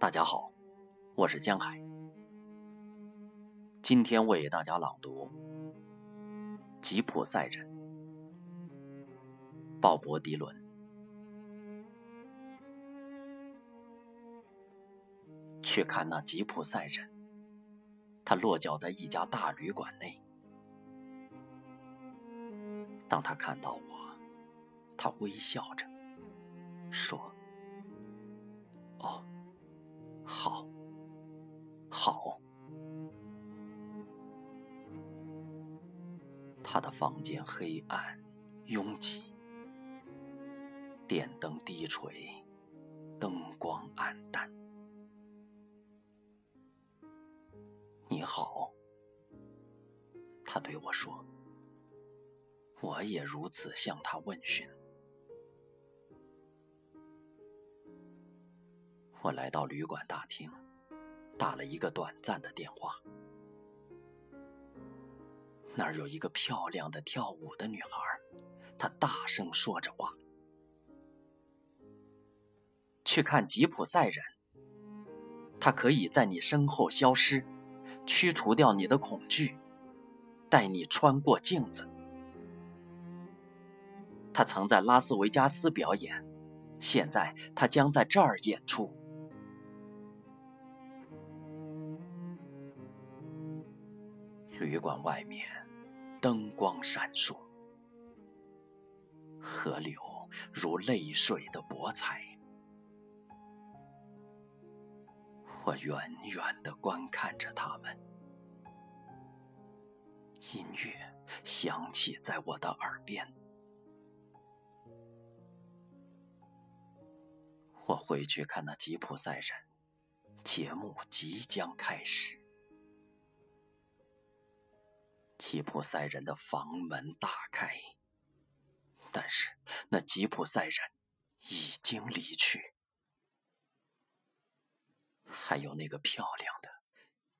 大家好，我是江海。今天为大家朗读《吉普赛人》，鲍勃·迪伦。去看那吉普赛人，他落脚在一家大旅馆内。当他看到我，他微笑着说：“好。”他的房间黑暗、拥挤，电灯低垂，灯光暗淡。你好，他对我说。我也如此向他问询。我来到旅馆大厅，打了一个短暂的电话。那儿有一个漂亮的跳舞的女孩，她大声说着话。去看吉普赛人，他可以在你身后消失，驱除掉你的恐惧，带你穿过镜子。他曾在拉斯维加斯表演，现在他将在这儿演出。旅馆外面灯光闪烁，河流如泪水的博彩。我远远的观看着他们，音乐响起在我的耳边。我回去看那吉普赛人，节目即将开始。吉普赛人的房门大开，但是那吉普赛人已经离去。还有那个漂亮的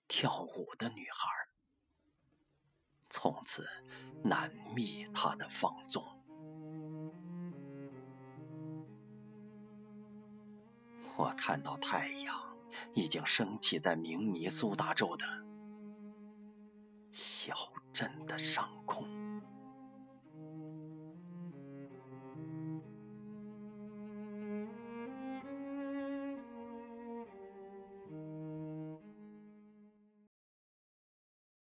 跳舞的女孩，从此难觅她的放纵。我看到太阳已经升起在明尼苏达州的小镇的上空。